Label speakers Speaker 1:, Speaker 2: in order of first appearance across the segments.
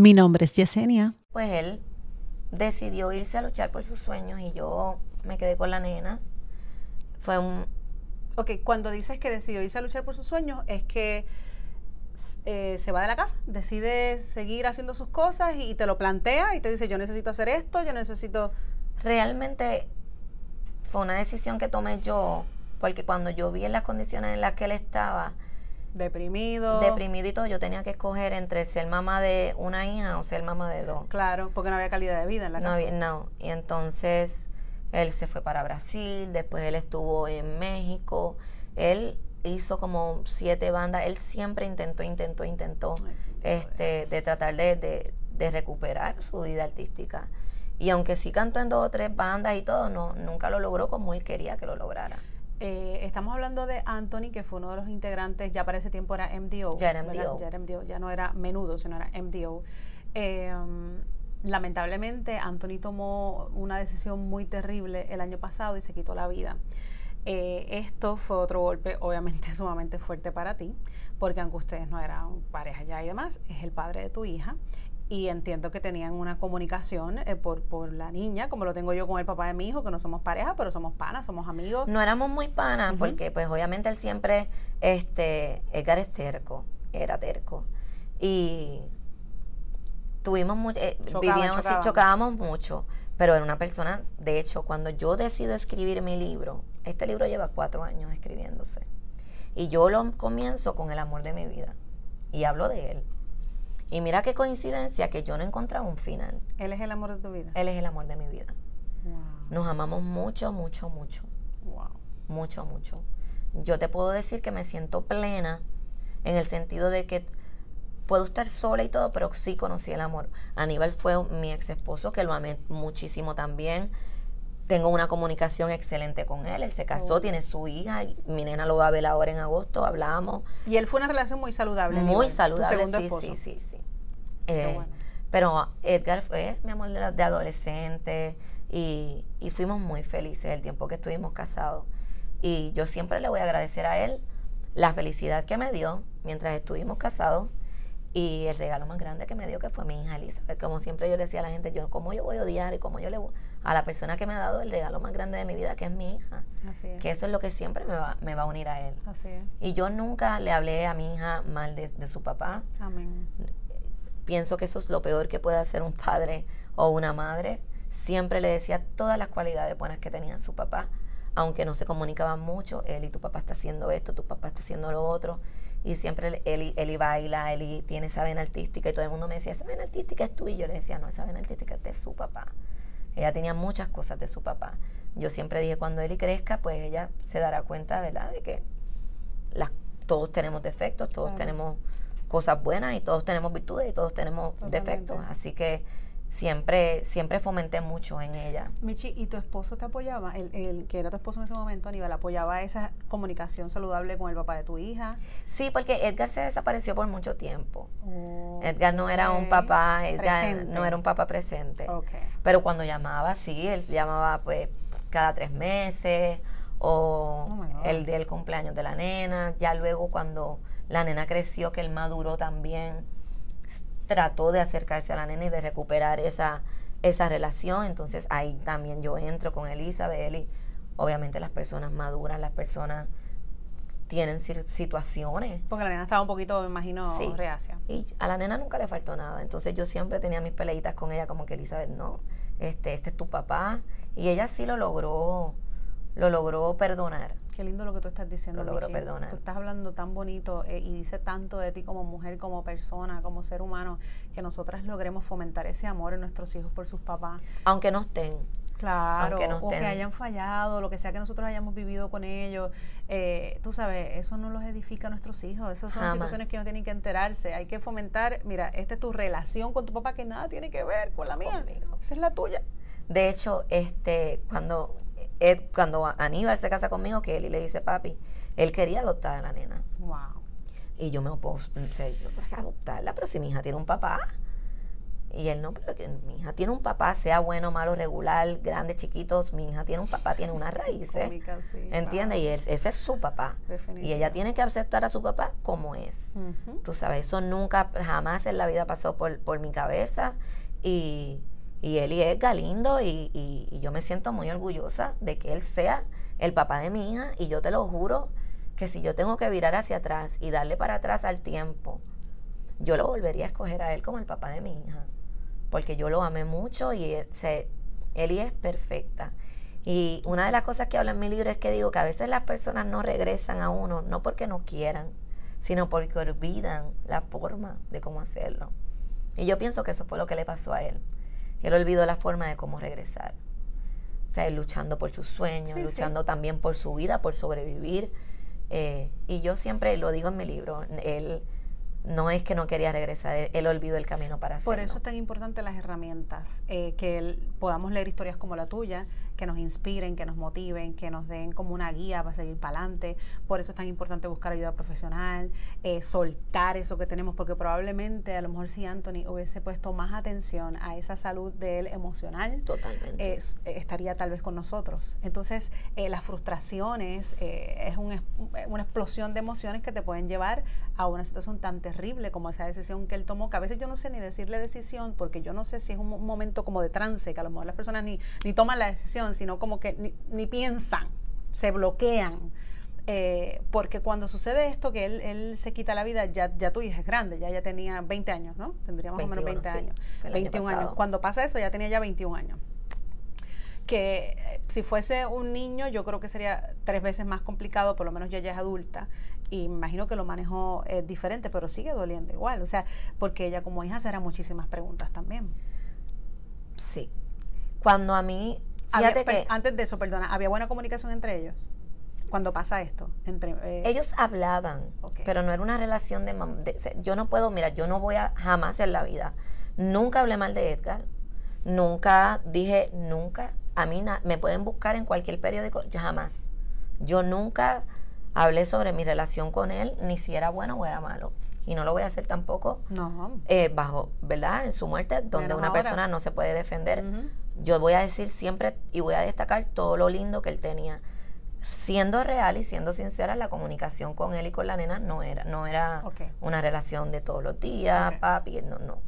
Speaker 1: Mi nombre es Yesenia.
Speaker 2: Pues él decidió irse a luchar por sus sueños y yo me quedé con la nena. Fue un...
Speaker 3: Ok, cuando dices que decidió irse a luchar por sus sueños, es que eh, se va de la casa, decide seguir haciendo sus cosas y te lo plantea y te dice, yo necesito hacer esto, yo necesito...
Speaker 2: Realmente fue una decisión que tomé yo, porque cuando yo vi en las condiciones en las que él estaba,
Speaker 3: Deprimido.
Speaker 2: deprimido y todo, yo tenía que escoger entre ser mamá de una hija o ser mamá de dos.
Speaker 3: Claro, porque no había calidad de vida en la
Speaker 2: No,
Speaker 3: casa.
Speaker 2: había- no. Y entonces él se fue para Brasil, después él estuvo en México, él hizo como siete bandas, él siempre intentó, intentó, intentó este, de tratar de, de- de recuperar su vida artística. Y aunque sí cantó en dos o tres bandas y todo, no, nunca lo logró como él quería que lo lograra.
Speaker 3: Eh, estamos hablando de Anthony, que fue uno de los integrantes, ya para ese tiempo era MDO.
Speaker 2: Ya era. MDO.
Speaker 3: Ya era MDO, ya no era menudo, sino era MDO. Eh, um, lamentablemente, Anthony tomó una decisión muy terrible el año pasado y se quitó la vida. Eh, esto fue otro golpe, obviamente, sumamente fuerte para ti, porque aunque ustedes no eran pareja ya y demás, es el padre de tu hija. Y entiendo que tenían una comunicación eh, por, por la niña, como lo tengo yo con el papá de mi hijo, que no somos pareja, pero somos panas, somos amigos.
Speaker 2: No éramos muy panas porque pues obviamente él siempre, este, Edgar es terco, era terco. Y tuvimos mucho, eh,
Speaker 3: Chocaban,
Speaker 2: vivíamos, sí,
Speaker 3: chocaban.
Speaker 2: chocábamos mucho, pero era una persona, de hecho, cuando yo decido escribir mi libro, este libro lleva cuatro años escribiéndose, y yo lo comienzo con el amor de mi vida, y hablo de él. Y mira qué coincidencia que yo no encontraba un final.
Speaker 3: Él es el amor de tu vida.
Speaker 2: Él es el amor de mi vida.
Speaker 3: Wow.
Speaker 2: Nos amamos mucho, mucho, mucho
Speaker 3: Wow.
Speaker 2: mucho, mucho. Yo te puedo decir que me siento plena en el sentido de que puedo estar sola y todo, pero sí conocí el amor. Aníbal fue mi ex esposo, que lo amé muchísimo también. Tengo una comunicación excelente con él. Él se casó,
Speaker 3: Oh.
Speaker 2: tiene su hija. y mi nena lo va a ver ahora en agosto. Hablamos.
Speaker 3: Y él fue una relación muy saludable.
Speaker 2: Muy
Speaker 3: Aníbal,
Speaker 2: saludable, sí,
Speaker 3: esposo.
Speaker 2: sí, sí, sí. Eh,
Speaker 3: bueno.
Speaker 2: Pero Edgar fue mi amor de, de adolescente y, y fuimos muy felices el tiempo que estuvimos casados. Y yo siempre le voy a agradecer a él la felicidad que me dio mientras estuvimos casados y el regalo más grande que me dio que fue mi hija Elizabeth. Como siempre yo le decía a la gente, yo cómo yo voy a odiar y cómo yo le voy a la persona que me ha dado el regalo más grande de mi vida, que es mi hija.
Speaker 3: Así es.
Speaker 2: Que eso es lo que siempre me va, me va a unir a él.
Speaker 3: Así es.
Speaker 2: Y yo nunca le hablé a mi hija mal de, de su papá.
Speaker 3: Amén.
Speaker 2: Pienso que eso es lo peor que puede hacer un padre o una madre. Siempre le decía todas las cualidades buenas que tenía su papá, aunque no se comunicaban mucho. Él y tu papá está haciendo esto, tu papá está haciendo lo otro. Y siempre él, él, baila, él tiene esa vena artística y todo el mundo me decía, esa vena artística es tuya. Y yo le decía, no, esa vena artística es de su papá. Ella tenía muchas cosas de su papá. Yo siempre dije, cuando él crezca, pues ella se dará cuenta, ¿verdad?, de que las, todos tenemos defectos, todos
Speaker 3: Claro.
Speaker 2: tenemos cosas buenas y todos tenemos virtudes y todos tenemos
Speaker 3: Totalmente.
Speaker 2: defectos. Así que siempre, siempre fomenté mucho en ella.
Speaker 3: Michi, ¿y tu esposo te apoyaba? El, el que era tu esposo en ese momento, Aníbal, apoyaba esa comunicación saludable con el papá de tu hija.
Speaker 2: Sí, porque Edgar se desapareció por mucho tiempo.
Speaker 3: Oh,
Speaker 2: Edgar no era un papá, Edgar
Speaker 3: Presente.
Speaker 2: no era un papá presente. Pero cuando llamaba, sí, él llamaba pues cada tres meses o
Speaker 3: Oh,
Speaker 2: el del cumpleaños de la nena. Ya luego cuando la nena creció, que él maduró también, trató de acercarse a la nena y de recuperar esa, esa relación. Entonces ahí también yo entro con Elizabeth y obviamente las personas maduras, las personas tienen situaciones.
Speaker 3: Porque la nena estaba un poquito, me imagino,
Speaker 2: Sí.
Speaker 3: reacia.
Speaker 2: Y a la nena nunca le faltó nada. Entonces yo siempre tenía mis peleitas con ella, como que Elizabeth, no, este, este es tu papá. Y ella sí lo logró, lo logró perdonar.
Speaker 3: Qué lindo lo que tú estás diciendo,
Speaker 2: Lo logro
Speaker 3: Michi.
Speaker 2: perdonar.
Speaker 3: Tú estás hablando tan bonito eh, y dice tanto de ti como mujer, como persona, como ser humano, que nosotras logremos fomentar ese amor en nuestros hijos por sus papás.
Speaker 2: Aunque no estén.
Speaker 3: Claro,
Speaker 2: Aunque no
Speaker 3: o que
Speaker 2: estén.
Speaker 3: hayan fallado, lo que sea que nosotros hayamos vivido con ellos. eh, tú sabes, eso no los edifica a nuestros hijos. Esas son
Speaker 2: Jamás.
Speaker 3: situaciones que no tienen que enterarse. Hay que fomentar, mira, esta es tu relación con tu papá que nada tiene que ver con la mía.
Speaker 2: Conmigo.
Speaker 3: Esa es la tuya.
Speaker 2: De hecho, este, cuando, Ed- cuando Aníbal se casa conmigo, que él le dice papi, él quería adoptar a la nena.
Speaker 3: Wow.
Speaker 2: Y yo me opuse, o sea, yo, "Pues, adoptarla, pero si mi hija tiene un papá. Y él no, pero que mi hija tiene un papá, sea bueno, malo, regular, grande, chiquito, mi hija tiene un papá, tiene una raíz.
Speaker 3: Cómica, sí,
Speaker 2: ¿Entiendes?
Speaker 3: wow.
Speaker 2: Y él- ese es su papá. Y ella tiene que aceptar a su papá como es. Tú sabes, eso nunca, jamás en la vida pasó por, por mi cabeza. Y, y él es lindo y, yo me siento muy orgullosa de que él sea el papá de mi hija. Y yo te lo juro que si yo tengo que virar hacia atrás y darle para atrás al tiempo, yo lo volvería a escoger a él como el papá de mi hija. Porque yo lo amé mucho y él, es perfecta. Y una de las cosas que habla en mi libro es que digo que a veces las personas no regresan a uno, no porque no quieran, sino porque olvidan la forma de cómo hacerlo. Y yo pienso que eso fue lo que le pasó a él. Él olvidó la forma de cómo regresar. O sea, él luchando por sus sueños,
Speaker 3: Sí, sí.
Speaker 2: luchando también por su vida, por sobrevivir. Eh, y yo siempre lo digo en mi libro, él no es que no quería regresar, él, él olvidó el camino para hacerlo.
Speaker 3: Por eso es tan importante las herramientas, eh, que el- podamos leer historias como la tuya, que nos inspiren, que nos motiven, que nos den como una guía para seguir para adelante. Por eso es tan importante buscar ayuda profesional, eh, soltar eso que tenemos, porque probablemente a lo mejor si Anthony hubiese puesto más atención a esa salud de él emocional,
Speaker 2: Totalmente.
Speaker 3: es- eh, estaría tal vez con nosotros. Entonces, eh, las frustraciones eh, es un una explosión de emociones que te pueden llevar a una situación tan terrible como esa decisión que él tomó, que a veces yo no sé ni decirle decisión, porque yo no sé si es un mo- momento como de trance, que a lo mejor las personas ni, ni toman la decisión, sino como que ni, ni piensan, se bloquean. Eh, porque cuando sucede esto, que él, él se quita la vida, ya, ya tu hija es grande, ya, ya tenía 20 años, ¿no? Tendría más o menos
Speaker 2: 21,
Speaker 3: 20
Speaker 2: sí,
Speaker 3: años.
Speaker 2: el año
Speaker 3: 21 años. Cuando pasa eso, ya tenía ya 21 años que eh, si fuese un niño yo creo que sería tres veces más complicado, por lo menos ya ella es adulta y me imagino que lo manejó eh, diferente, pero sigue doliendo igual, o sea, porque ella como hija se hará muchísimas preguntas también.
Speaker 2: Sí. Cuando a mí, fíjate
Speaker 3: per-
Speaker 2: que
Speaker 3: antes de eso, perdona, ¿había buena comunicación entre ellos? Cuando pasa esto, entre eh,
Speaker 2: ellos hablaban, pero no era una relación de, de- Yo no puedo, mira, yo no voy a jamás en la vida. Nunca hablé mal de Edgar. Nunca dije, nunca. A mí na- me pueden buscar en cualquier periódico, yo jamás. Yo nunca hablé sobre mi relación con él, ni si era bueno o era malo. Y no lo voy a hacer tampoco
Speaker 3: no.
Speaker 2: eh, bajo, ¿verdad? En su muerte, donde
Speaker 3: Menos
Speaker 2: una
Speaker 3: ahora.
Speaker 2: persona no se puede defender. Yo voy a decir siempre y voy a destacar todo lo lindo que él tenía. Siendo real y siendo sincera, la comunicación con él y con la nena no era, no era una relación de todos los días, papi, no, no.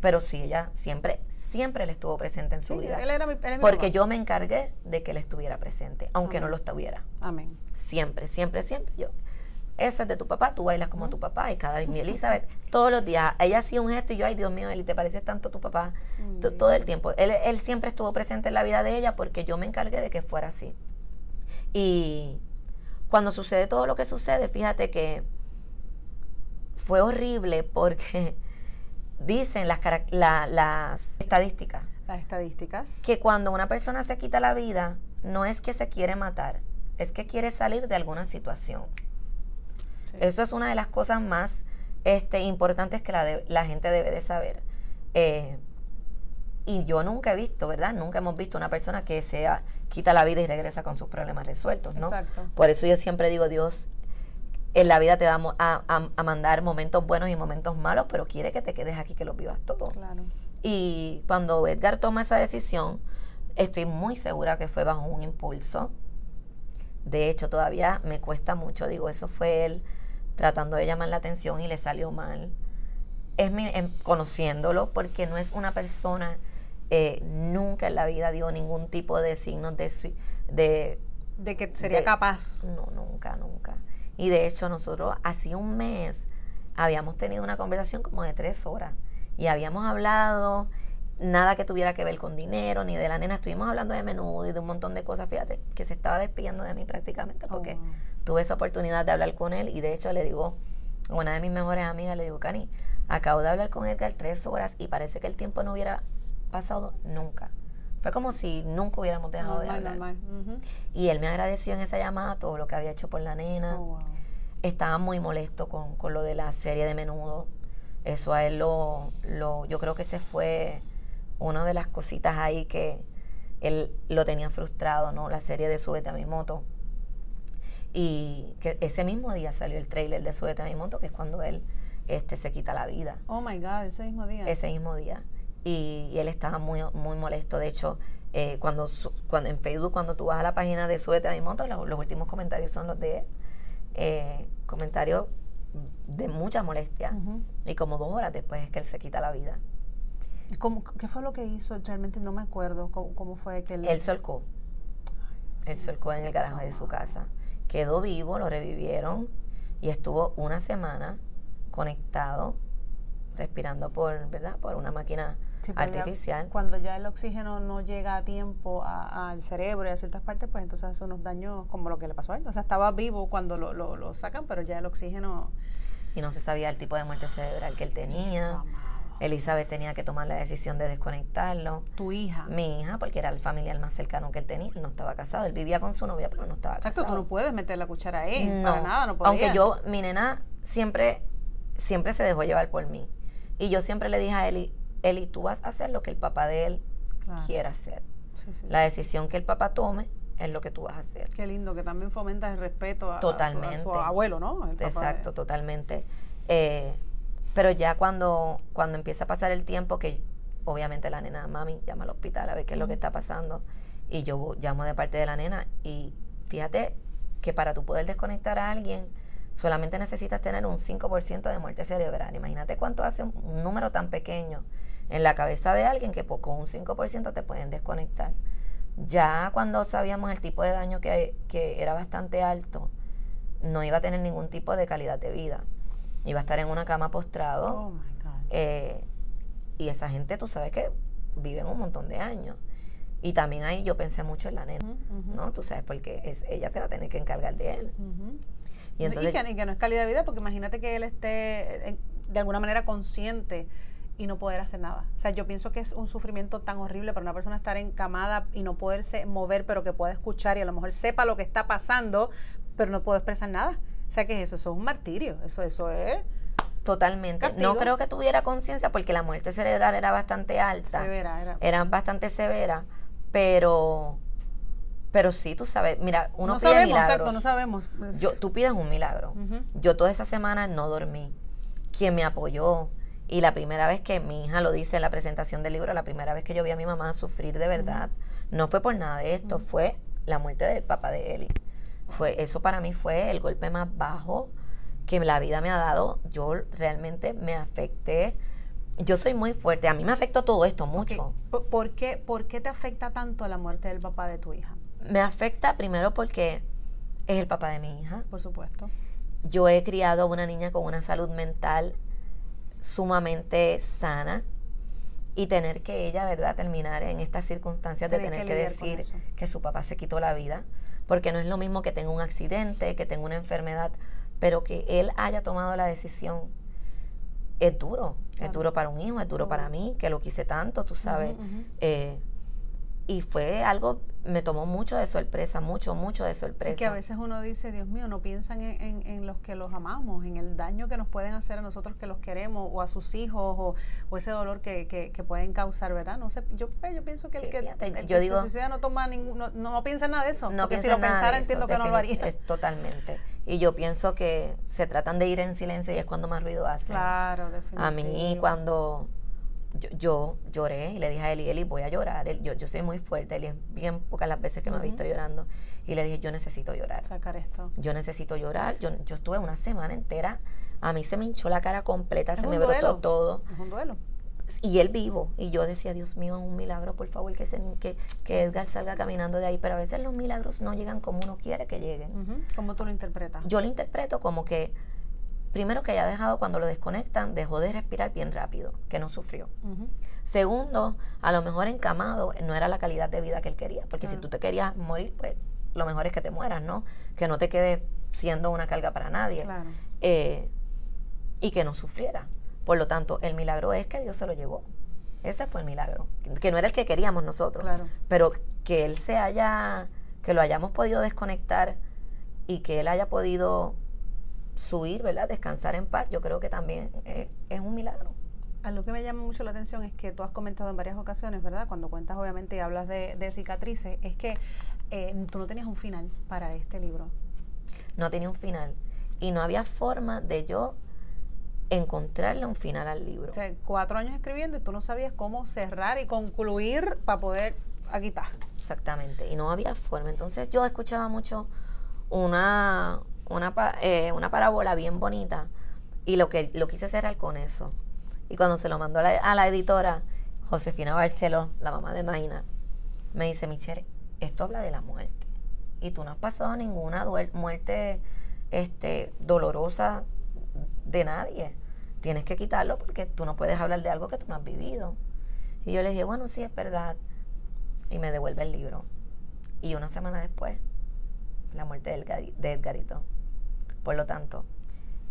Speaker 2: Pero sí, ella siempre, siempre él estuvo presente en su
Speaker 3: Sí,
Speaker 2: vida.
Speaker 3: él era mi, él es mi
Speaker 2: Porque yo me encargué de que él estuviera presente, aunque no lo estuviera.
Speaker 3: Amén.
Speaker 2: Siempre, siempre, siempre. Yo, eso es de tu papá, tú bailas como tu papá. Y cada vez, mi Elizabeth, todos los días, ella hacía un gesto y yo, ay Dios mío, Eli, te pareces tanto a tu papá. T- Todo el tiempo. Él, él siempre estuvo presente en la vida de ella porque yo me encargué de que fuera así. Y cuando sucede todo lo que sucede, fíjate que fue horrible porque dicen las, carac- la- las estadísticas
Speaker 3: Las estadísticas.
Speaker 2: que cuando una persona se quita la vida, no es que se quiere matar, es que quiere salir de alguna situación. Eso es una de las cosas más este, importantes que la, de- la gente debe de saber. Eh, y yo nunca he visto, ¿verdad? Nunca hemos visto una persona que se ah, quita la vida y regresa con sus problemas resueltos, ¿no?
Speaker 3: Exacto.
Speaker 2: Por eso yo siempre digo, Dios, en la vida te va a a, mandar momentos buenos y momentos malos, pero quiere que te quedes aquí, que los vivas todos.
Speaker 3: Claro.
Speaker 2: Y cuando Edgar toma esa decisión, estoy muy segura que fue bajo un impulso. De hecho, todavía me cuesta mucho. Digo, eso fue él tratando de llamar la atención y le salió mal. Es mi, em, conociéndolo, porque no es una persona, eh, nunca en la vida dio ningún tipo de signos de, de
Speaker 3: De que sería
Speaker 2: de-
Speaker 3: capaz.
Speaker 2: no, nunca, nunca. Y de hecho nosotros hace un mes habíamos tenido una conversación como de tres horas y habíamos hablado nada que tuviera que ver con dinero ni de la nena, estuvimos hablando de menudo y de un montón de cosas, fíjate, que se estaba despidiendo de mí prácticamente
Speaker 3: Oh,
Speaker 2: porque
Speaker 3: wow.
Speaker 2: Tuve esa oportunidad de hablar con él y de hecho le digo, a una de mis mejores amigas le digo, Cani, acabo de hablar con Edgar tres horas y parece que el tiempo no hubiera pasado nunca. Fue como si nunca hubiéramos dejado de hablar.
Speaker 3: normal.
Speaker 2: Y él me agradeció en esa llamada todo lo que había hecho por la nena.
Speaker 3: Oh, wow.
Speaker 2: Estaba muy molesto con, con lo de la serie de menudo. Eso a él lo, lo, yo creo que se fue una de las cositas ahí que él lo tenía frustrado, ¿no? La serie de Súbete a mi moto. Y que ese mismo día salió el trailer de Súbete a mi moto, que es cuando él este, se quita la vida
Speaker 3: Oh my God, ese mismo día.
Speaker 2: ese mismo día. y, él estaba muy, muy molesto. De hecho, eh, cuando, cuando en Facebook, cuando tú vas a la página de Súbete a mi moto, los, últimos comentarios son los de él. Eh, comentarios de mucha molestia. Y como dos horas después es que él se quita la vida.
Speaker 3: ¿Cómo, ¿Qué fue lo que hizo? Realmente no me acuerdo cómo, fue que él...
Speaker 2: Él solcó. Él solcó en el garaje de su casa. Quedó vivo, lo revivieron y estuvo una semana conectado, respirando por, ¿verdad? por una máquina artificial.
Speaker 3: cuando ya el oxígeno no llega a tiempo al cerebro y a ciertas partes, pues entonces hace unos daños como lo que le pasó a él. O sea, estaba vivo cuando lo, lo, sacan, pero ya el oxígeno...
Speaker 2: Y no se sabía el tipo de muerte cerebral que él tenía. Elizabeth tenía que tomar la decisión de desconectarlo.
Speaker 3: ¿Tu hija?
Speaker 2: Mi hija, porque era el familiar más cercano que él tenía. Él no estaba casado. Él vivía con su novia, pero no estaba casado.
Speaker 3: Exacto, tú no puedes meter la cuchara ahí. No, para nada, no
Speaker 2: Aunque yo, mi nena siempre, siempre se dejó llevar por mí. Y yo siempre le dije a Eli, Eli, tú vas a hacer lo que el papá de él quiera hacer. la decisión que el papá tome es lo que tú vas a hacer.
Speaker 3: Qué lindo, que también fomenta el respeto a, su, abuelo, ¿no?
Speaker 2: Exacto, totalmente. Eh, pero ya cuando, cuando empieza a pasar el tiempo, que obviamente la nena, mami, llama al hospital a ver qué es lo que está pasando, y yo llamo de parte de la nena, y fíjate que para tú poder desconectar a alguien, solamente necesitas tener un 5% de muerte cerebral. Imagínate cuánto hace un, número tan pequeño en la cabeza de alguien que con un 5% te pueden desconectar. Ya cuando sabíamos el tipo de daño que, que era bastante alto, no iba a tener ningún tipo de calidad de vida. Iba a estar en una cama postrado. Oh eh, y esa gente, tú sabes que viven un montón de años. Y también ahí yo pensé mucho en la nena, ¿no? Tú sabes, porque es, ella se va a tener que encargar de él.
Speaker 3: Y, entonces, que, no es calidad de vida, porque imagínate que él esté eh, de alguna manera consciente y no poder hacer nada. O sea, yo pienso que es un sufrimiento tan horrible para una persona estar encamada y no poderse mover, pero que pueda escuchar y a lo mejor sepa lo que está pasando, pero no puede expresar nada. O sea, que eso? Eso es un martirio. Eso, eso es.
Speaker 2: Totalmente. No creo que tuviera conciencia porque la muerte cerebral era bastante alta.
Speaker 3: Severa, era.
Speaker 2: Era bastante severa, pero pero sí, tú sabes, mira, uno
Speaker 3: no
Speaker 2: pide
Speaker 3: sabemos, Exacto, no sabemos.
Speaker 2: Yo, tú pides un milagro. Yo toda esa semana no dormí. Quien me apoyó, y la primera vez que mi hija lo dice en la presentación del libro, la primera vez que yo vi a mi mamá sufrir de verdad, no fue por nada de esto, fue la muerte del papá de Eli. Fue, eso para mí fue el golpe más bajo que la vida me ha dado. Yo realmente me afecté. Yo soy muy fuerte. A mí me afectó todo esto mucho.
Speaker 3: ¿Por, qué, ¿Por qué te afecta tanto la muerte del papá de tu hija?
Speaker 2: Me afecta primero porque es el papá de mi hija.
Speaker 3: Por supuesto.
Speaker 2: Yo he criado a una niña con una salud mental sumamente sana y tener que ella, ¿verdad?, terminar en estas circunstancias de tener que, decir que su papá se quitó la vida, porque no es lo mismo que tenga un accidente, que tenga una enfermedad, pero que él haya tomado la decisión. Es duro, es duro para un hijo, es duro para mí, que lo quise tanto, tú sabes. Eh, y fue algo me tomó mucho de sorpresa, mucho, mucho de sorpresa.
Speaker 3: que a veces uno dice, Dios mío, no piensan en, los que los amamos, en el daño que nos pueden hacer a nosotros que los queremos, o a sus hijos, o, ese dolor que, que, pueden causar, ¿verdad? No sé, yo, yo pienso que el que, yo digo, no toma ningún, no, no, piensa nada de eso. No porque si lo pensara entiendo que no lo haría.
Speaker 2: Es, totalmente. Y yo pienso que se tratan de ir en silencio y es cuando más ruido hacen.
Speaker 3: Claro, definitivamente.
Speaker 2: A mí cuando yo, lloré y le dije a Eli, Eli, voy a llorar. yo, yo soy muy fuerte, Eli es bien pocas las veces que me ha visto llorando. Y le dije, yo necesito llorar.
Speaker 3: Sacar esto.
Speaker 2: Yo necesito llorar. Yo, yo estuve una semana entera, a mí se me hinchó la cara completa, se me brotó todo.
Speaker 3: Es un duelo.
Speaker 2: Y él vivo. Y yo decía, Dios mío, es un milagro, por favor, que, se, que, que Edgar salga caminando de ahí. Pero a veces los milagros no llegan como uno quiere que lleguen.
Speaker 3: ¿Cómo tú lo interpretas?
Speaker 2: Yo lo interpreto como que primero que haya dejado cuando lo desconectan, dejó de respirar bien rápido, que no sufrió. Segundo, a lo mejor encamado no era la calidad de vida que él quería, porque si tú te querías morir, pues lo mejor es que te mueras, ¿no? Que no te quede siendo una carga para nadie. Eh, y que no sufriera. Por lo tanto, el milagro es que Dios se lo llevó. Ese fue el milagro. Que no era el que queríamos nosotros. Pero que Él se haya, que lo hayamos podido desconectar y que Él haya podido subir, ¿verdad? Descansar en paz, yo creo que también es, un milagro.
Speaker 3: Algo que me llama mucho la atención es que tú has comentado en varias ocasiones, ¿verdad? Cuando cuentas obviamente y hablas de, cicatrices, es que eh, tú no tenías un final para este libro.
Speaker 2: No tenía un final. Y no había forma de yo encontrarle un final al libro.
Speaker 3: O sea, cuatro años escribiendo y tú no sabías cómo cerrar y concluir para poder aquitar.
Speaker 2: Exactamente, y no había forma. Entonces yo escuchaba mucho una, una, eh, una parábola bien bonita y lo que lo quise cerrar con eso. Y cuando se lo mandó a la, editora, Josefina Barceló, la mamá de Maina, me dice, Michelle, esto habla de la muerte. Y tú no has pasado ninguna muerte este, dolorosa de nadie. Tienes que quitarlo porque tú no puedes hablar de algo que tú no has vivido. Y yo le dije, bueno, sí, es verdad. Y me devuelve el libro. Y una semana después, la muerte de Edgarito. Por lo tanto,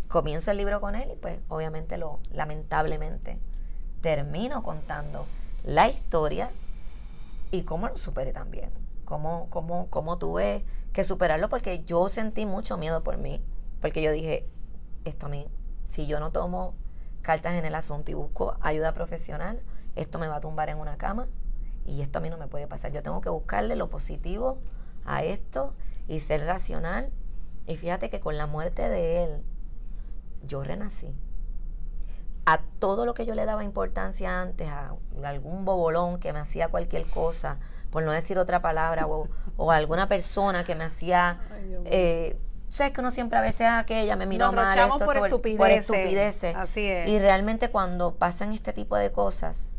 Speaker 2: comienzo el libro con él y pues obviamente lo, lamentablemente, termino contando la historia y cómo lo superé también. Cómo, cómo, cómo tuve que superarlo porque yo sentí mucho miedo por mí. Porque yo dije, esto a mí, si yo no tomo cartas en el asunto y busco ayuda profesional, esto me va a tumbar en una cama y esto a mí no me puede pasar. Yo tengo que buscarle lo positivo a esto y ser racional. Y fíjate que con la muerte de él, yo renací. A todo lo que yo le daba importancia antes, a algún bobolón que me hacía cualquier cosa, por no decir otra palabra, o, o alguna persona que me hacía... Eh, sabes que uno siempre a veces es aquella me miró mal esto,
Speaker 3: por, estupideces.
Speaker 2: Así es. Y realmente cuando pasan este tipo de cosas,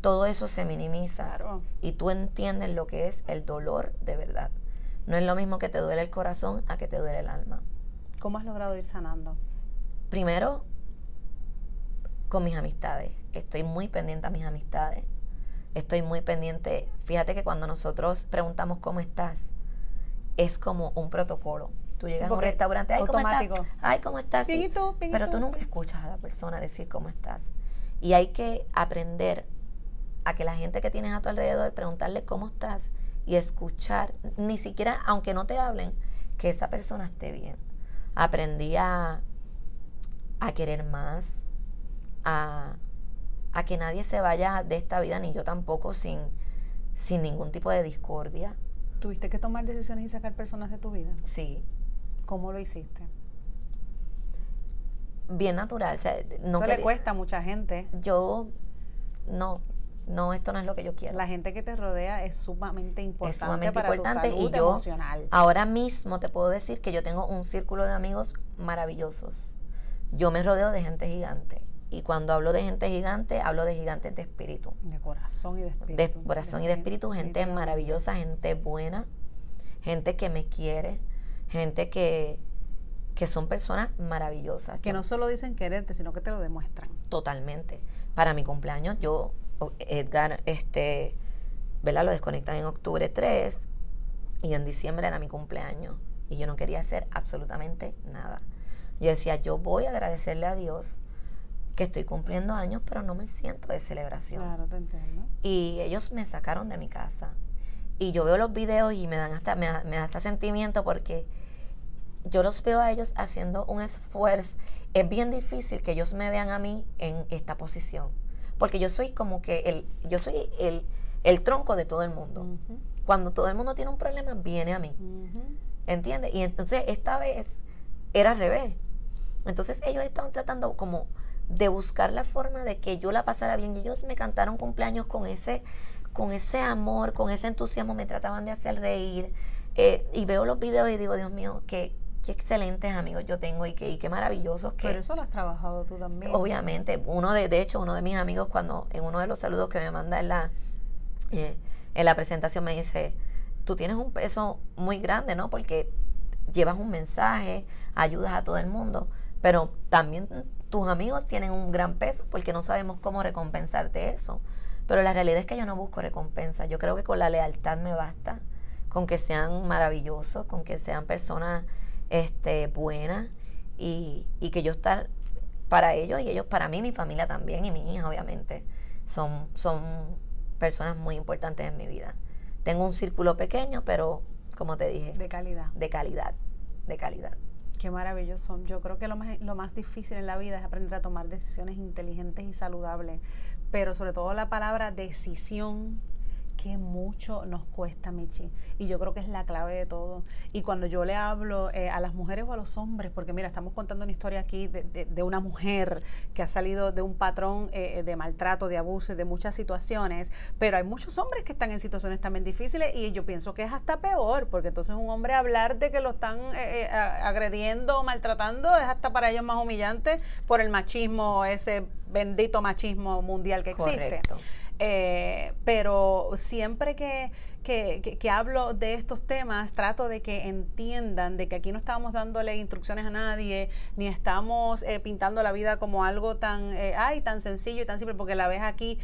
Speaker 2: todo eso se minimiza y tú entiendes lo que es el dolor de verdad. No es lo mismo que te duele el corazón a que te duele el alma.
Speaker 3: ¿Cómo has logrado ir sanando?
Speaker 2: Primero, con mis amistades. Estoy muy pendiente a mis amistades. Estoy muy pendiente. Fíjate que cuando nosotros preguntamos cómo estás, es como un protocolo. Tú llegas a un restaurante, ay, ¿cómo estás? Ay, ¿cómo estás? Pero tú nunca escuchas a la persona decir cómo estás. Y hay que aprender a que la gente que tienes a tu alrededor, preguntarle cómo estás y escuchar, ni siquiera, aunque no te hablen, que esa persona esté bien. Aprendí a a querer más, a, que nadie se vaya de esta vida, ni yo tampoco, sin, sin ningún tipo de discordia.
Speaker 3: ¿Tuviste que tomar decisiones y sacar personas de tu vida?
Speaker 2: Sí.
Speaker 3: ¿Cómo lo hiciste?
Speaker 2: Bien natural. no
Speaker 3: Eso le cuesta a mucha gente.
Speaker 2: Yo, no, no, esto no es lo que yo quiero.
Speaker 3: La gente que te rodea es sumamente importante. Es sumamente importante y yo emocional.
Speaker 2: ahora mismo te puedo decir que yo tengo un círculo de amigos maravillosos yo me rodeo de gente gigante. Y cuando hablo de gente gigante, hablo de gigantes de espíritu.
Speaker 3: De corazón y de espíritu.
Speaker 2: De corazón y de espíritu, gente maravillosa, gente buena, gente que me quiere, gente que, que son personas maravillosas.
Speaker 3: Que no solo dicen quererte, sino que te lo demuestran.
Speaker 2: Totalmente. Para mi cumpleaños, yo, Edgar, este, ¿verdad? Lo desconectan en octubre 3 y en diciembre era mi cumpleaños. Y yo no quería hacer absolutamente nada. Yo decía, yo voy a agradecerle a Dios que estoy cumpliendo años, pero no me siento de celebración.
Speaker 3: Claro, te entiendo.
Speaker 2: Y ellos me sacaron de mi casa. Y yo veo los videos y me dan hasta, me da, hasta sentimiento porque yo los veo a ellos haciendo un esfuerzo. Es bien difícil que ellos me vean a mí en esta posición. Porque yo soy como que el, yo soy el, el tronco de todo el mundo. Cuando todo el mundo tiene un problema, viene a mí. ¿Entiendes? Y entonces esta vez era al revés. Entonces ellos estaban tratando como de buscar la forma de que yo la pasara bien y ellos me cantaron cumpleaños con ese, con ese amor, con ese entusiasmo, me trataban de hacer reír. Eh, y veo los videos y digo, Dios mío, qué, qué excelentes amigos yo tengo y qué, y qué maravillosos que...
Speaker 3: Pero eso lo has trabajado tú también.
Speaker 2: Obviamente, uno de, de hecho, uno de mis amigos cuando en uno de los saludos que me manda en la, eh, en la presentación me dice, tú tienes un peso muy grande, ¿no? Porque llevas un mensaje, ayudas a todo el mundo, pero también tus amigos tienen un gran peso porque no sabemos cómo recompensarte eso. Pero la realidad es que yo no busco recompensa. Yo creo que con la lealtad me basta, con que sean maravillosos, con que sean personas este, buenas y, y que yo estar para ellos y ellos para mí, mi familia también y mi hija obviamente. Son, son personas muy importantes en mi vida. Tengo un círculo pequeño, pero como te dije.
Speaker 3: De calidad.
Speaker 2: De calidad, de calidad.
Speaker 3: Qué maravilloso. Yo creo que lo más, lo más difícil en la vida es aprender a tomar decisiones inteligentes y saludables, pero sobre todo la palabra decisión, que mucho nos cuesta, Michi. Y yo creo que es la clave de todo. Y cuando yo le hablo eh, a las mujeres o a los hombres, porque mira, estamos contando una historia aquí de, una mujer que ha salido de un patrón eh, de maltrato, de abuso y de muchas situaciones, pero hay muchos hombres que están en situaciones también difíciles y yo pienso que es hasta peor, porque entonces un hombre hablar de que lo están eh, agrediendo o maltratando es hasta para ellos más humillante por el machismo, ese bendito machismo mundial que existe. Eh, pero siempre que, que, hablo de estos temas, trato de que entiendan de que aquí no estamos dándole instrucciones a nadie, ni estamos eh, pintando la vida como algo tan, eh, ay, tan sencillo y tan simple, porque la ves aquí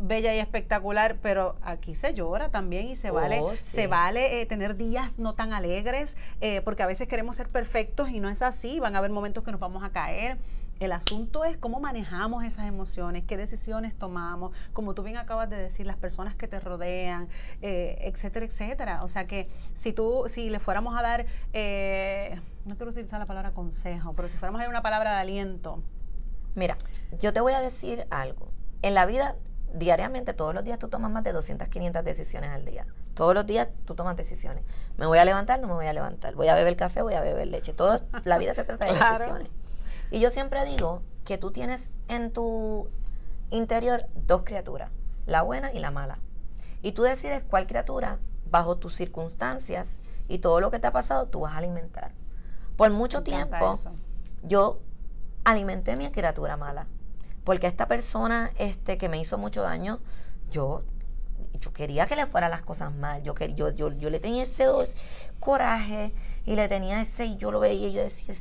Speaker 3: bella y espectacular, pero aquí se llora también y se vale, oh, se vale tener días no tan alegres, porque a veces queremos ser perfectos y no es así, van a haber momentos que nos vamos a caer, el asunto es cómo manejamos esas emociones, qué decisiones tomamos, como tú bien acabas de decir, las personas que te rodean, eh, etcétera, etcétera. O sea que si tú, si le fuéramos a dar, eh, no quiero utilizar la palabra consejo, pero si fuéramos a dar una palabra de aliento.
Speaker 2: Mira, yo te voy a decir algo. En la vida, diariamente, todos los días tú tomas más de 200, 500 decisiones al día. Todos los días tú tomas decisiones. Me voy a levantar, no me voy a levantar. Voy a beber café, voy a beber leche. Todo, la vida se trata de decisiones. Y yo siempre digo que tú tienes en tu interior dos criaturas, la buena y la mala. Y tú decides cuál criatura, bajo tus circunstancias y todo lo que te ha pasado, tú vas a alimentar. Por mucho tiempo, yo alimenté mi criatura mala. Porque esta persona este, que me hizo mucho daño, yo, yo quería que le fueran las cosas mal. Yo, yo, yo, yo le tenía ese dos, coraje y le tenía ese, y yo lo veía y yo decía,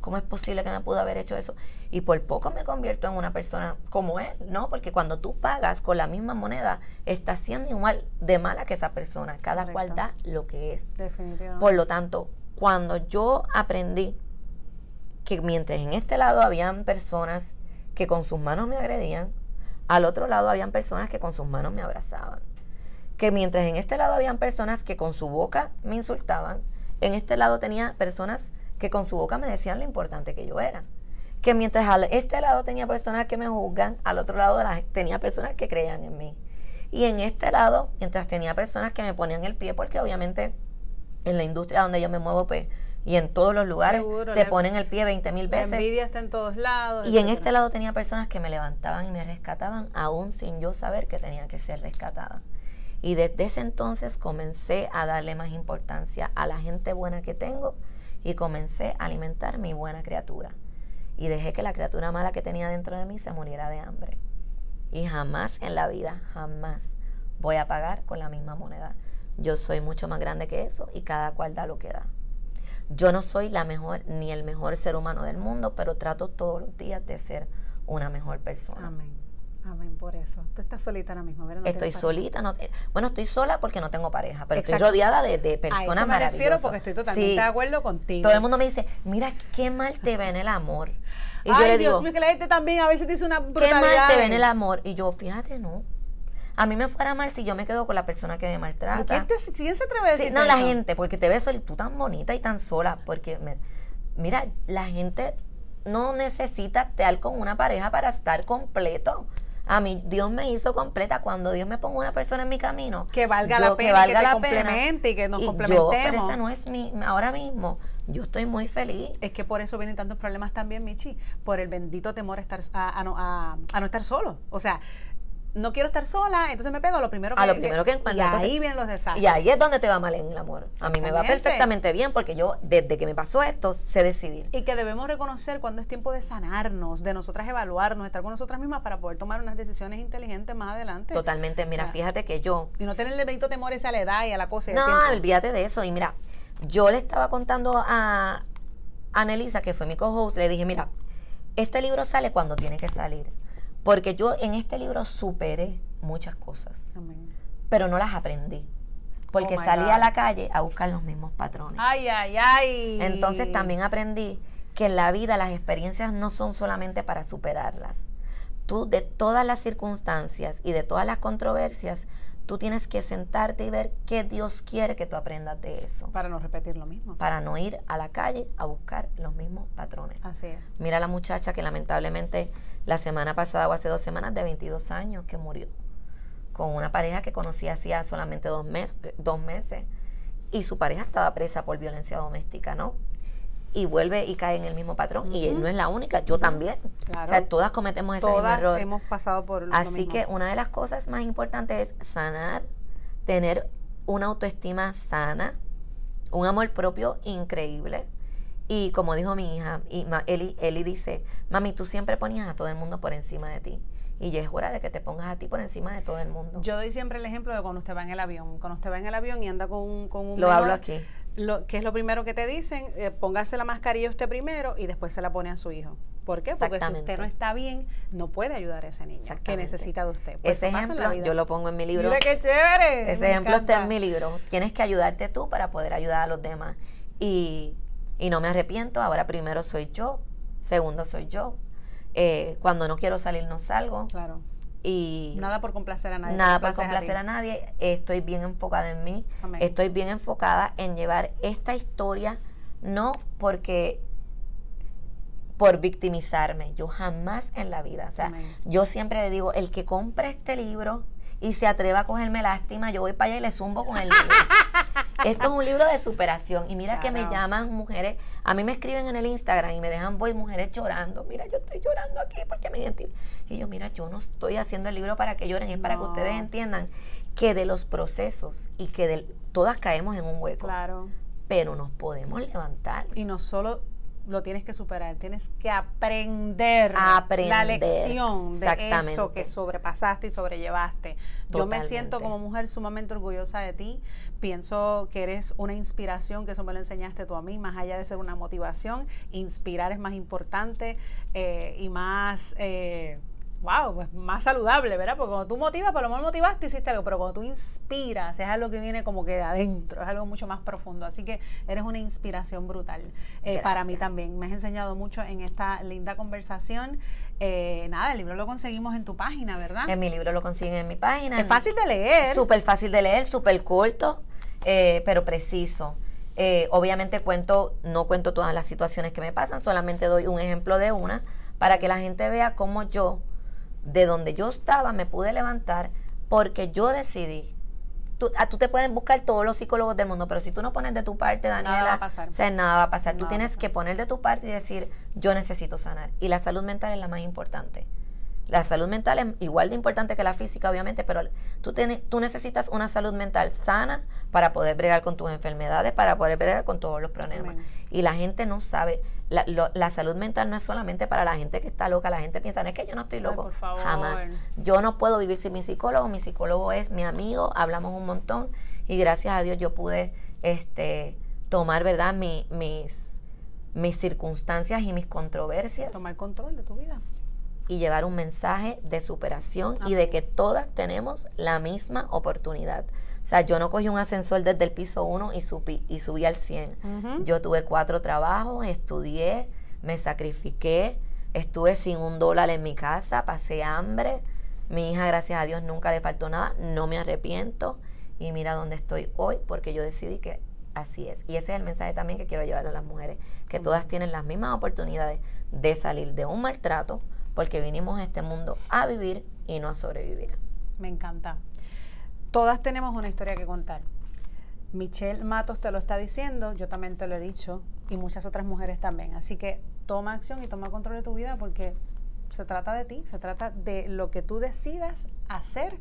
Speaker 2: ¿cómo es posible que me pudo haber hecho eso? Y por poco me convierto en una persona como él, ¿no? Porque cuando tú pagas con la misma moneda, estás siendo igual de mala que esa persona. Cada cual da lo que es. Definitivamente. Por lo tanto, cuando yo aprendí que mientras en este lado habían personas que con sus manos me agredían, al otro lado habían personas que con sus manos me abrazaban. Que mientras en este lado habían personas que con su boca me insultaban, en este lado tenía personas que con su boca me decían lo importante que yo era. Que mientras a este lado tenía personas que me juzgan, al otro lado tenía personas que creían en mí. Y en este lado, mientras tenía personas que me ponían el pie, porque obviamente en la industria donde yo me muevo, pues, y en todos los lugares te ponen el pie 20 mil veces. La
Speaker 3: envidia está en todos lados.
Speaker 2: Y en este lado tenía personas que me levantaban y me rescataban, aún sin yo saber que tenía que ser rescatada. Y desde ese entonces comencé a darle más importancia a la gente buena que tengo y comencé a alimentar mi buena criatura. Y dejé que la criatura mala que tenía dentro de mí se muriera de hambre. Y jamás en la vida, jamás voy a pagar con la misma moneda. Yo soy mucho más grande que eso y cada cual da lo que da. Yo no soy la mejor ni el mejor ser humano del mundo, pero trato todos los días de ser una mejor persona.
Speaker 3: Amén. Amén por eso. Tú estás solita ahora mismo, ¿verdad?
Speaker 2: estoy solita, no, bueno, estoy sola porque no tengo pareja, pero estoy rodeada de, de personas a eso me refiero
Speaker 3: porque estoy totalmente de acuerdo contigo.
Speaker 2: Todo el mundo me dice, mira qué mal te ve en el amor.
Speaker 3: Y Ay, yo le digo, Dios mío, que la gente también a veces dice una brutalidad.
Speaker 2: Qué mal te ve en el amor. Y yo, fíjate, no. A mí me fuera mal si yo me quedo con la persona que me maltrata.
Speaker 3: ¿Quién, te, ¿quién se atreve a decir
Speaker 2: No, la gente, porque te ves tú tan bonita y tan sola. Porque, mira, la gente no necesita estar con una pareja para estar completo. A mí Dios me hizo completa cuando Dios me ponga una persona en mi camino.
Speaker 3: Que valga la pena, que, valga la complemente y que nos complementemos. Yo,
Speaker 2: pero ese no es mi, ahora mismo. Yo estoy muy feliz.
Speaker 3: Es que por eso vienen tantos problemas también, Michi, por el bendito temor a estar a, no, a, a no estar solo. O sea, no quiero estar sola, entonces me pego a lo primero que,
Speaker 2: a lo primero que, encuentro.
Speaker 3: Y ahí vienen los desastres.
Speaker 2: Y ahí es donde te va mal en el amor. A mí me va perfectamente bien porque yo, desde que me pasó esto, sé decidir.
Speaker 3: Y que debemos reconocer cuando es tiempo de sanarnos, de nosotras evaluarnos, estar con nosotras mismas para poder tomar unas decisiones inteligentes más adelante.
Speaker 2: Totalmente. Mira, fíjate que yo...
Speaker 3: Y no tenerle bendito temor a la edad y a la cosa.
Speaker 2: no, olvídate de eso. Y mira, yo le estaba contando a Anelisa, que fue mi co-host, le dije, mira, este libro sale cuando tiene que salir porque yo en este libro superé muchas cosas, pero no las aprendí. Porque oh salí a la calle a buscar los mismos patrones.
Speaker 3: Ay, ay, ay.
Speaker 2: Entonces también aprendí que en la vida las experiencias no son solamente para superarlas. Tú de todas las circunstancias y de todas las controversias, tú tienes que sentarte y ver qué Dios quiere que tú aprendas de eso.
Speaker 3: Para no repetir lo mismo.
Speaker 2: Para no ir a la calle a buscar los mismos patrones.
Speaker 3: Así es.
Speaker 2: Mira la muchacha que lamentablemente la semana pasada o hace dos semanas de 22 años que murió con una pareja que conocía hacía solamente dos, meses dos meses y su pareja estaba presa por violencia doméstica, ¿no? Y vuelve y cae en el mismo patrón. Y no es la única, yo también. O sea, todas cometemos ese mismo error.
Speaker 3: hemos pasado por
Speaker 2: lo Así que una de las cosas más importantes es sanar, tener una autoestima sana, un amor propio increíble. Y como dijo mi hija, y Eli, Eli dice, mami, tú siempre ponías a todo el mundo por encima de ti. Y ya es hora de que te pongas a ti por encima de todo el mundo.
Speaker 3: Yo doy siempre el ejemplo de cuando usted va en el avión. Cuando usted va en el avión y anda con un... Con un
Speaker 2: lo hablo aquí.
Speaker 3: Lo, ¿Qué es lo primero que te dicen? Eh, póngase la mascarilla usted primero y después se la pone a su hijo. ¿Por qué? Porque si usted no está bien, no puede ayudar a ese niño que necesita de usted.
Speaker 2: Pues ese ejemplo yo lo pongo en mi libro.
Speaker 3: Mira qué chévere.
Speaker 2: Ese ejemplo está en mi libro. Tienes que ayudarte tú para poder ayudar a los demás. Y, y no me arrepiento. Ahora primero soy yo, segundo soy yo. Eh, cuando no quiero salir no salgo.
Speaker 3: Claro.
Speaker 2: Y
Speaker 3: nada por complacer a nadie.
Speaker 2: Nada por complacer a, nadie. Estoy bien enfocada en mí. Estoy bien enfocada en llevar esta historia, no porque por victimizarme. Yo jamás en la vida. O sea, yo siempre le digo, el que compre este libro y se atreva a cogerme lástima, yo voy para allá y le zumbo con el libro. Esto es un libro de superación. Y mira que me llaman mujeres, a mí me escriben en el Instagram y me dejan voy mujeres llorando. Mira, yo estoy llorando aquí porque me identifico. Y yo, mira, yo no estoy haciendo el libro para que lloren, es para que ustedes entiendan que de los procesos y que de, todas caemos en un hueco.
Speaker 3: Claro.
Speaker 2: Pero nos podemos levantar.
Speaker 3: Y no solo lo tienes que superar, tienes que aprender, la lección de eso que sobrepasaste y sobrellevaste. Yo me siento como mujer sumamente orgullosa de ti, pienso que eres una inspiración, que eso me lo enseñaste tú a mí, más allá de ser una motivación, inspirar es más importante eh, y más... Eh, wow, pues más saludable, ¿verdad? Porque cuando tú motivas, por lo menos motivaste, hiciste algo, pero cuando tú inspiras, es algo que viene como que de adentro, es algo mucho más profundo. Así que eres una inspiración brutal eh, para mí también. Me has enseñado mucho en esta linda conversación. Eh, nada, el libro lo conseguimos en tu página, ¿verdad?
Speaker 2: En mi libro lo consiguen en mi página.
Speaker 3: Es fácil de leer.
Speaker 2: Súper fácil de leer, súper corto, eh, pero preciso. obviamente cuento, no cuento todas las situaciones que me pasan, solamente doy un ejemplo de una para que la gente vea cómo yo de donde yo estaba me pude levantar porque yo decidí. Tú, a, tú te pueden buscar todos los psicólogos del mundo, pero si tú no pones de tu parte, Daniela, nada va a pasar. O sea, nada va a pasar. tú tienes que poner de tu parte y decir, yo necesito sanar. Y la salud mental es la más importante. La salud mental es igual de importante que la física, obviamente, pero tú, tú necesitas una salud mental sana para poder bregar con tus enfermedades, para poder bregar con todos los problemas. Y la gente no sabe, la, la, salud mental no es solamente para la gente que está loca, la gente piensa, no es que yo no estoy loco, jamás. Yo no puedo vivir sin mi psicólogo, mi psicólogo es mi amigo, hablamos un montón y gracias a Dios yo pude este, tomar, ¿verdad?, mis, mis circunstancias y mis controversias.
Speaker 3: Tomar control de tu vida
Speaker 2: y llevar un mensaje de superación y de que todas tenemos la misma oportunidad. O sea, yo no cogí un ascensor desde el piso 1 y, subí, y subí al 100. Yo tuve cuatro trabajos, estudié, me sacrifiqué, estuve sin un dólar en mi casa, pasé hambre. Mi hija, gracias a Dios, nunca le faltó nada, no me arrepiento. Y mira dónde estoy hoy, porque yo decidí que así es. Y ese es el mensaje también que quiero llevar a las mujeres, que todas tienen las mismas oportunidades de salir de un maltrato, porque vinimos a este mundo a vivir y no a sobrevivir.
Speaker 3: Me encanta. Todas tenemos una historia que contar. Michelle Matos te lo está diciendo, yo también te lo he dicho y muchas otras mujeres también. Así que toma acción y toma control de tu vida porque se trata de ti, se trata de lo que tú decidas hacer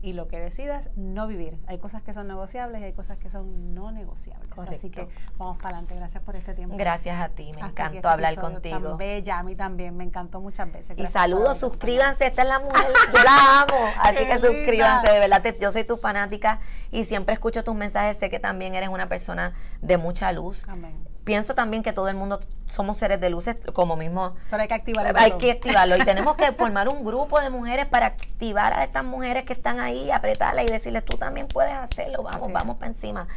Speaker 3: y lo que decidas no vivir. Hay cosas que son negociables y hay cosas que son no negociables. Así que vamos para adelante. Gracias por este tiempo.
Speaker 2: Gracias a ti. Me encantó este hablar contigo.
Speaker 3: Tan bella, a mí también. Me encantó muchas veces.
Speaker 2: y saludos, suscríbanse. Esta es la mujer. Yo la amo. Así que suscríbanse. De verdad, yo soy tu fanática y siempre escucho tus mensajes. Sé que también eres una persona de mucha luz.
Speaker 3: Amén
Speaker 2: pienso también que todo el mundo somos seres de luces, como mismo.
Speaker 3: Pero hay que activarlo.
Speaker 2: Hay que activarlo. y tenemos que formar un grupo de mujeres para activar a estas mujeres que están ahí, apretarlas y decirles, tú también puedes hacerlo, vamos, vamos para encima.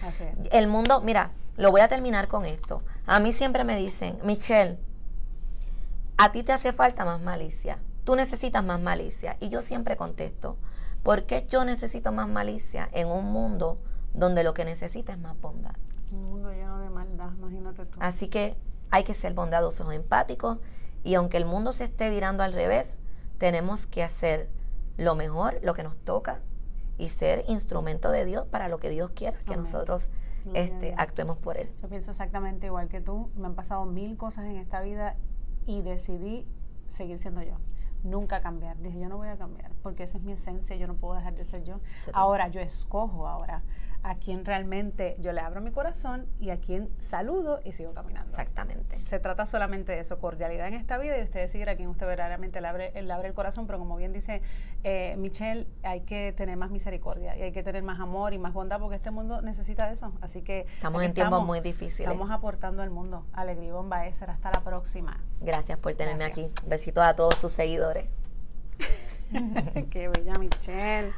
Speaker 2: El mundo, mira, lo voy a terminar con esto. A mí siempre me dicen, Michelle, a ti te hace falta más malicia. Tú necesitas más malicia. Y yo siempre contesto, ¿por qué yo necesito más malicia en un mundo donde lo que necesita es más bondad?
Speaker 3: Un mundo lleno de maldad, imagínate tú.
Speaker 2: Así que hay que ser bondadosos, empáticos y aunque el mundo se esté virando al revés, tenemos que hacer lo mejor, lo que nos toca y ser instrumento de Dios para lo que Dios quiera que
Speaker 3: Amén.
Speaker 2: nosotros este, actuemos por Él.
Speaker 3: Yo pienso exactamente igual que tú. Me han pasado mil cosas en esta vida y decidí seguir siendo yo. Nunca cambiar. Dije, yo no voy a cambiar porque esa es mi esencia. Yo no puedo dejar de ser yo.
Speaker 2: Yo
Speaker 3: Ahora yo escojo ahora a quien realmente yo le abro mi corazón y a quien saludo y sigo caminando.
Speaker 2: Exactamente.
Speaker 3: Se trata solamente de eso, cordialidad en esta vida y usted decidir a quien usted verdaderamente le abre, le abre el corazón, pero como bien dice eh, Michelle, hay que tener más misericordia y hay que tener más amor y más bondad porque este mundo necesita eso. Así que
Speaker 2: Estamos en tiempos muy difíciles.
Speaker 3: Estamos aportando al mundo. Alegría bomba Eser. Hasta la próxima.
Speaker 2: Gracias por tenerme
Speaker 3: Gracias.
Speaker 2: aquí. Besitos a todos tus seguidores.
Speaker 3: Qué bella Michelle.